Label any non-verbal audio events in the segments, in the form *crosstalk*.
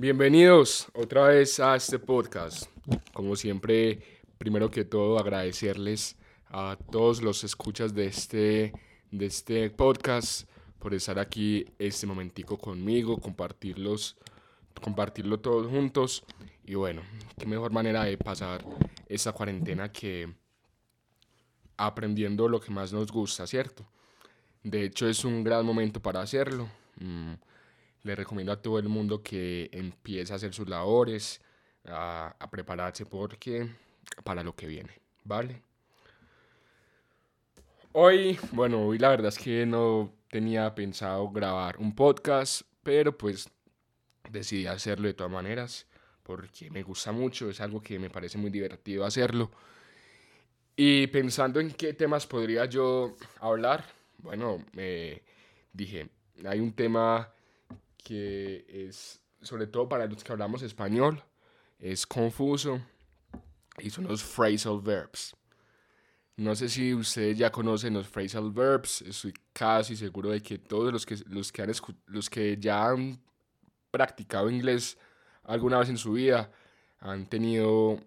Bienvenidos otra vez a este podcast. Como siempre, primero que todo agradecerles a todos los escuchas de este, de este podcast por estar aquí este momentico conmigo, compartirlos, compartirlo todos juntos. Y bueno, qué mejor manera de pasar esta cuarentena que aprendiendo lo que más nos gusta, ¿cierto? De hecho, es un gran momento para hacerlo. Mm, le recomiendo a todo el mundo que empiece a hacer sus labores, a, prepararse porque para lo que viene, ¿vale? Hoy, bueno, hoy la verdad es que no tenía pensado grabar un podcast, pero pues decidí hacerlo de todas maneras porque me gusta mucho, es algo que me parece muy divertido hacerlo. Y pensando en qué temas podría yo hablar, bueno, me dije, hay un tema que es, sobre todo para los que hablamos español, es confuso y son los phrasal verbs. No sé si ustedes ya conocen los phrasal verbs, estoy casi seguro de que todos los que, los que, han, los que ya han practicado inglés alguna vez en su vida han tenido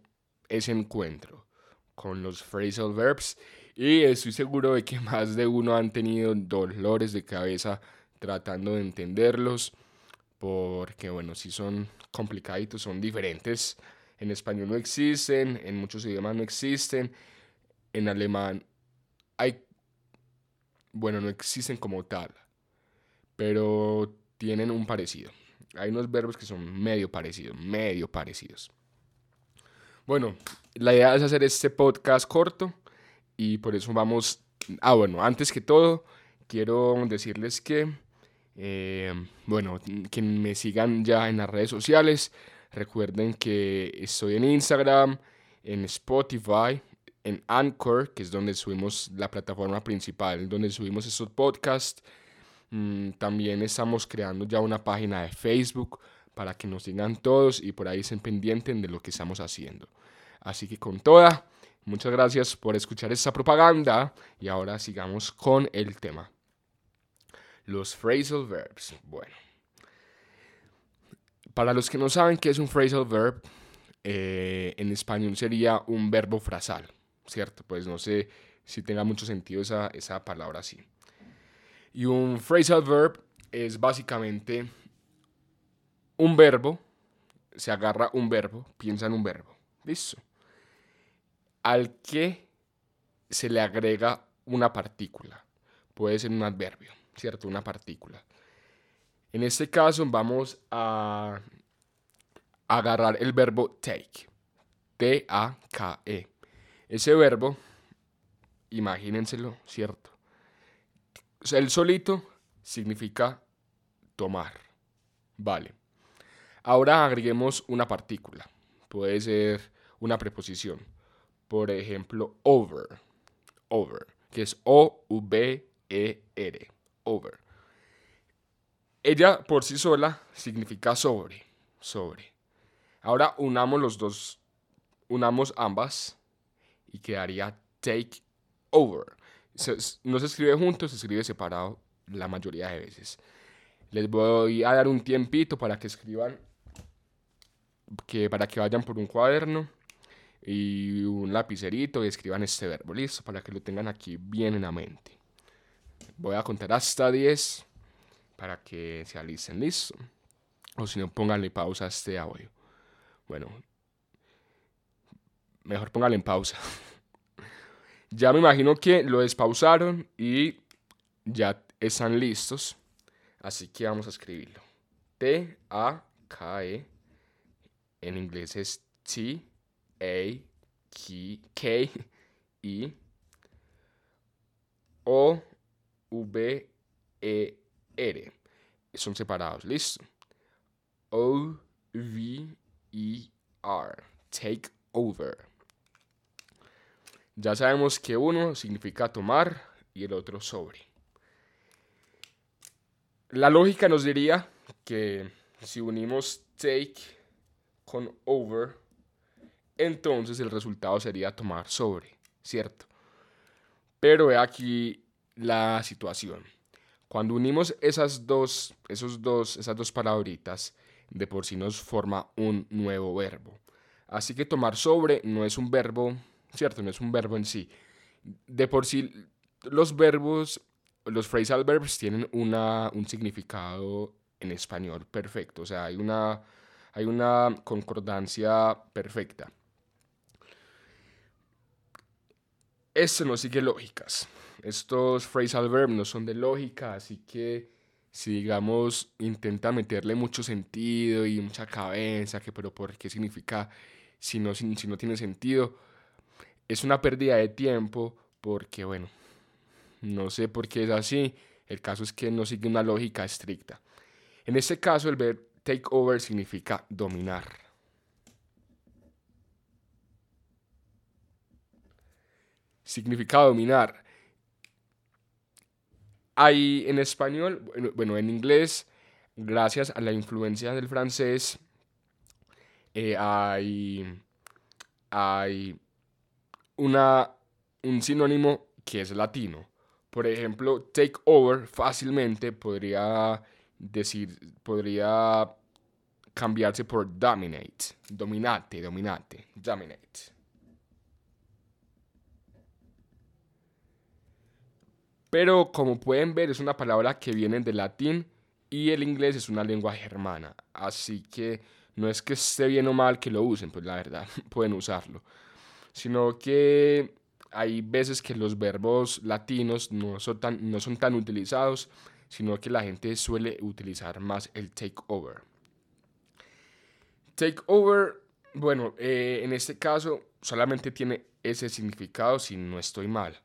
ese encuentro con los phrasal verbs y estoy seguro de que *laughs* más de uno han tenido dolores de cabeza tratando de entenderlos porque bueno, si son complicaditos, son diferentes. En español no existen, en muchos idiomas no existen en alemán hay, bueno, no existen como tal, pero tienen un parecido. Hay unos verbos que son medio parecidos, medio parecidos. Bueno, la idea es hacer este podcast corto y por eso vamos... Ah, bueno, antes que todo, quiero decirles que, eh, bueno, que me sigan ya en las redes sociales. Recuerden que estoy en Instagram, en Spotify, en Anchor, que es donde subimos la plataforma principal, donde subimos estos podcasts. Mm, también estamos creando ya una página de Facebook para que nos sigan todos y por ahí estén pendientes de lo que estamos haciendo. Así que con toda, muchas gracias por escuchar esta propaganda y ahora sigamos con el tema. Los phrasal verbs. Bueno, para los que no saben qué es un phrasal verb, eh, en español sería un verbo frasal. ¿cierto? Pues no sé si tenga mucho sentido esa, esa palabra así. Y un phrasal verb es básicamente un verbo, se agarra un verbo, piensa en un verbo, listo, al que se le agrega una partícula, puede ser un adverbio, ¿cierto? Una partícula. En este caso vamos a agarrar el verbo take, T-A-K-E. Ese verbo, imagínenselo, ¿cierto? El solito significa tomar. Vale. Ahora agreguemos una partícula. Puede ser una preposición. Por ejemplo, over. Over. Que es O-V-E-R. Over. Ella por sí sola significa sobre. Sobre. Ahora unamos los dos. Unamos ambas y quedaría take over. no se escribe junto, se escribe separado la mayoría de veces. Les voy a dar un tiempito para que escriban, que para que vayan por un cuaderno y un lapicerito y escriban este verbo, listo, para que lo tengan aquí bien en la mente. Voy a contar hasta 10 para que se alisten, listo. O si no, pónganle pausa a este audio. Bueno, mejor póngale en pausa. *laughs* ya me imagino que lo despausaron y ya están listos. Así que vamos a escribirlo. T-A-K-E. En inglés es T-A-K-E. O-V-E-R. Son separados. Listo. O-V-E-R. Take over. Ya sabemos que uno significa tomar y el otro sobre. La lógica nos diría que si unimos take con over, entonces el resultado sería tomar sobre, ¿cierto? Pero aquí la situación. Cuando unimos esas dos, esos dos, esas dos palabritas, de por sí nos forma un nuevo verbo. Así que tomar sobre no es un verbo, ¿cierto? No es un verbo en sí. De por sí los verbos, los phrasal verbs tienen una, un significado en español perfecto. O sea, hay una, hay una concordancia perfecta. Esto no sigue lógicas. Estos phrasal verbs no son de lógica, así que si digamos intenta meterle mucho sentido y mucha cabeza, que pero por qué significa si no, si, no tiene sentido, es una pérdida de tiempo porque bueno, no sé por qué es así, el caso es que no sigue una lógica estricta. En este caso el verbo take over significa dominar. Significa dominar. Hay en español, bueno, en inglés, gracias a la influencia del francés, eh, hay, hay una, un sinónimo que es latino. Por ejemplo, take over fácilmente podría decir, podría cambiarse por dominate, dominate, dominate, dominate. Pero como pueden ver es una palabra que viene del latín y el inglés es una lengua germana. Así que no es que esté bien o mal que lo usen, pues la verdad *laughs* pueden usarlo. Sino que hay veces que los verbos latinos no son tan, no son tan utilizados, sino que la gente suele utilizar más el take over. Take over, bueno, eh, en este caso solamente tiene ese significado si no estoy mal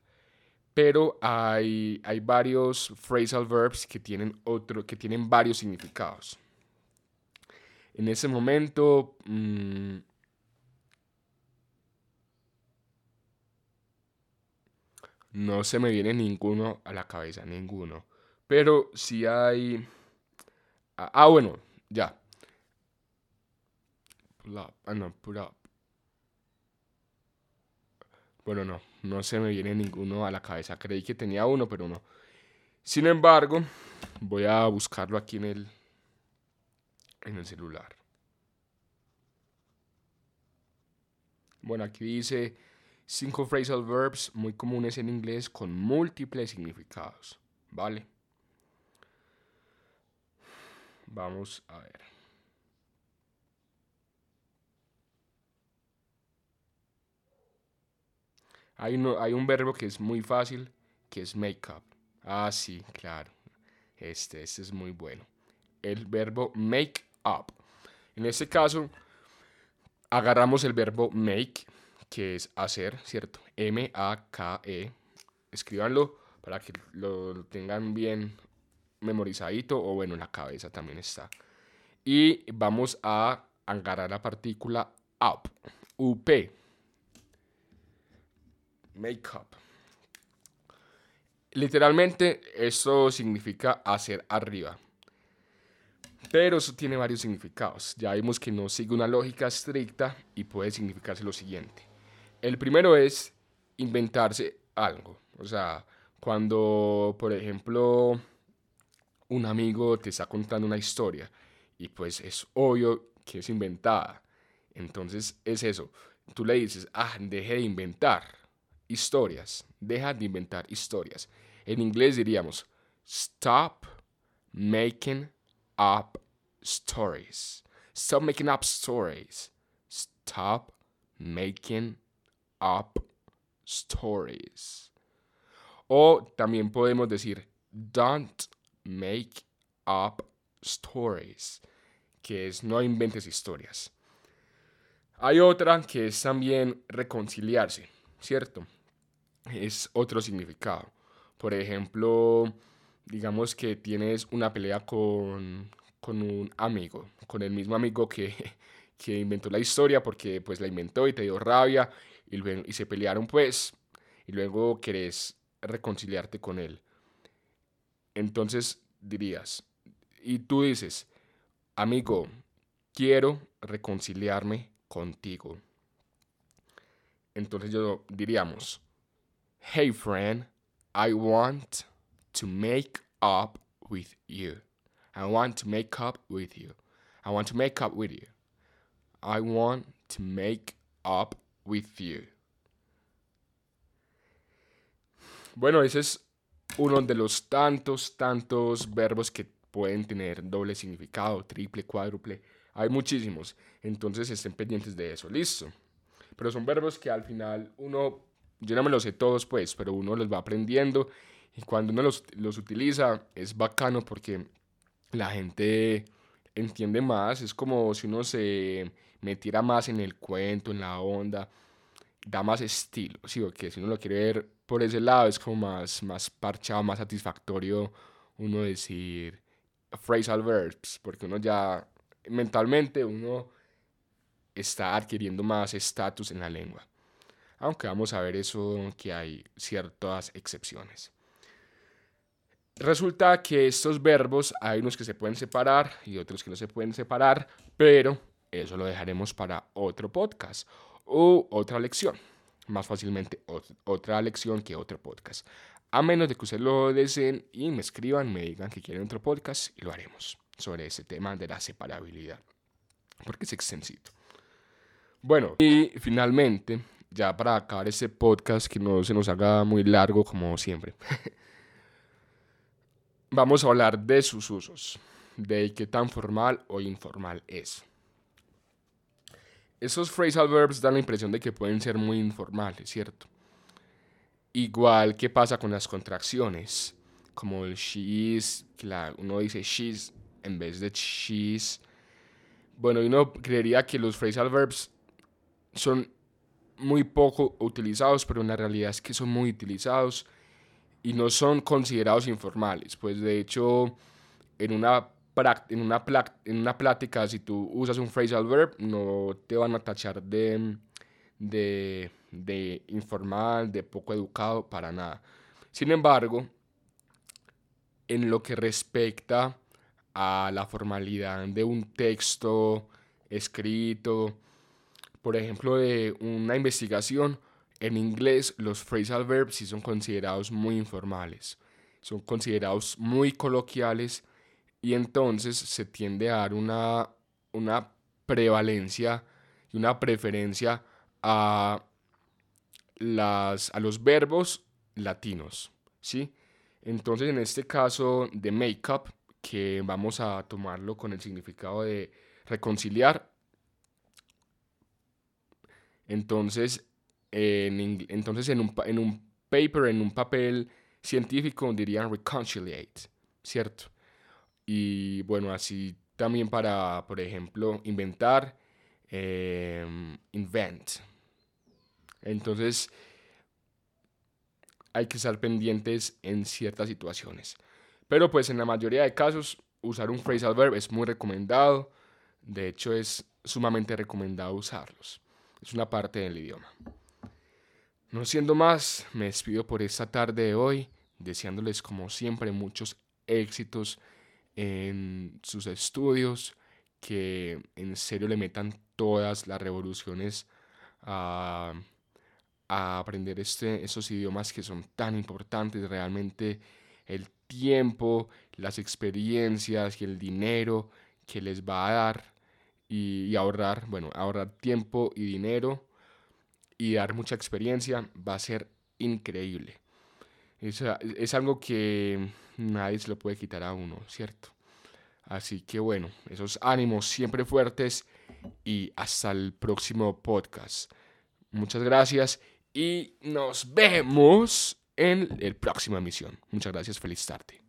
pero hay, hay varios phrasal verbs que tienen, otro, que tienen varios significados. En ese momento, mm, no se me viene ninguno a la cabeza, ninguno. Pero si hay... Ah, ah bueno, ya. Pull up. Ah, no, pull up. Bueno, no, no se me viene ninguno a la cabeza. Creí que tenía uno, pero no. Sin embargo, voy a buscarlo aquí en el, en el celular. Bueno, aquí dice cinco phrasal verbs muy comunes en inglés con múltiples significados. ¿Vale? Vamos a ver. Hay, un verbo que es muy fácil, que es make up. Ah, sí, claro. Este, este es muy bueno. El verbo make up. En este caso, agarramos el verbo make, que es hacer, ¿cierto? M-A-K-E. Escríbanlo para que lo tengan bien memorizadito o bueno, en la cabeza también está. Y vamos a agarrar la partícula up, up. Makeup. Literalmente esto significa hacer arriba. Pero eso tiene varios significados. Ya vimos que no sigue una lógica estricta y puede significarse lo siguiente. El primero es inventarse algo. O sea, cuando, por ejemplo, un amigo te está contando una historia y pues es obvio que es inventada. Entonces es eso. Tú le dices, ah, deje de inventar historias. Deja de inventar historias. En inglés diríamos, stop making up stories. Stop making up stories. Stop making up stories. O también podemos decir, don't make up stories, que es no inventes historias. Hay otra que es también reconciliarse, ¿cierto? Es otro significado. Por ejemplo, digamos que tienes una pelea con, un amigo, con el mismo amigo que, *laughs* que, inventó la historia porque pues la inventó y te dio rabia y, luego, y se pelearon pues y luego querés reconciliarte con él. Entonces dirías, y tú dices, amigo, quiero reconciliarme contigo. Entonces yo diríamos, Hey friend, I want to make up with you. I want to make up with you. I want to make up with you. I want to make up with you. Bueno, ese es uno de los tantos, tantos verbos que pueden tener doble significado, triple, cuádruple. Hay muchísimos. Entonces estén pendientes de eso. Listo. Pero son verbos que al final uno, yo no me los sé todos pues, pero uno los va aprendiendo. Y cuando uno los, los utiliza es bacano porque la gente entiende más. Es como si uno se metiera más en el cuento, en la onda. Da más estilo. Sí, porque si uno lo quiere ver por ese lado es como más, más parchado, más satisfactorio uno decir phrasal verbs, porque uno ya mentalmente uno está adquiriendo más estatus en la lengua. Aunque vamos a ver eso que hay ciertas excepciones. Resulta que estos verbos hay unos que se pueden separar y otros que no se pueden separar, pero eso lo dejaremos para otro podcast o otra lección. Más fácilmente otra lección que otro podcast. A menos de que ustedes lo deseen y me escriban, me digan que quieren otro podcast y lo haremos sobre ese tema de la separabilidad. Porque es extensito. Bueno, y finalmente, ya para acabar este podcast, que no se nos haga muy largo como siempre, *laughs* vamos a hablar de sus usos, de qué tan formal o informal es. Esos phrasal verbs dan la impresión de que pueden ser muy informales, ¿cierto? Igual que pasa con las contracciones, como el she's, que uno dice she's en vez de she's. Bueno, uno creería que los phrasal verbs son muy poco utilizados, pero la realidad es que son muy utilizados y no son considerados informales. Pues de hecho, en una, en una, en una plática, si tú usas un phrasal verb, no te van a tachar de, de, de informal, de poco educado, para nada. Sin embargo, en lo que respecta a la formalidad de un texto escrito, por ejemplo, de una investigación, en inglés los phrasal verbs sí son considerados muy informales, son considerados muy coloquiales y entonces se tiende a dar una, una prevalencia y una preferencia a, las, a los verbos latinos, ¿sí? Entonces, en este caso de make-up, que vamos a tomarlo con el significado de reconciliar, entonces, en, entonces en, un, en un paper, en un papel científico, dirían reconciliate, ¿cierto? Y bueno, así también para, por ejemplo, inventar, em, invent. Entonces, hay que estar pendientes en ciertas situaciones. Pero pues en la mayoría de casos, usar un phrasal verb es muy recomendado. De hecho, es sumamente recomendado usarlos es una parte del idioma. No siendo más, me despido por esta tarde de hoy, deseándoles como siempre muchos éxitos en sus estudios, que en serio le metan todas las revoluciones a, aprender este, esos idiomas que son tan importantes, realmente el tiempo, las experiencias y el dinero que les va a dar y, ahorrar, bueno, ahorrar tiempo y dinero y dar mucha experiencia va a ser increíble. Es, es algo que nadie se lo puede quitar a uno, ¿cierto? Así que bueno, esos ánimos siempre fuertes y hasta el próximo podcast. Muchas gracias y nos vemos en el próxima emisión. Muchas gracias, feliz tarde.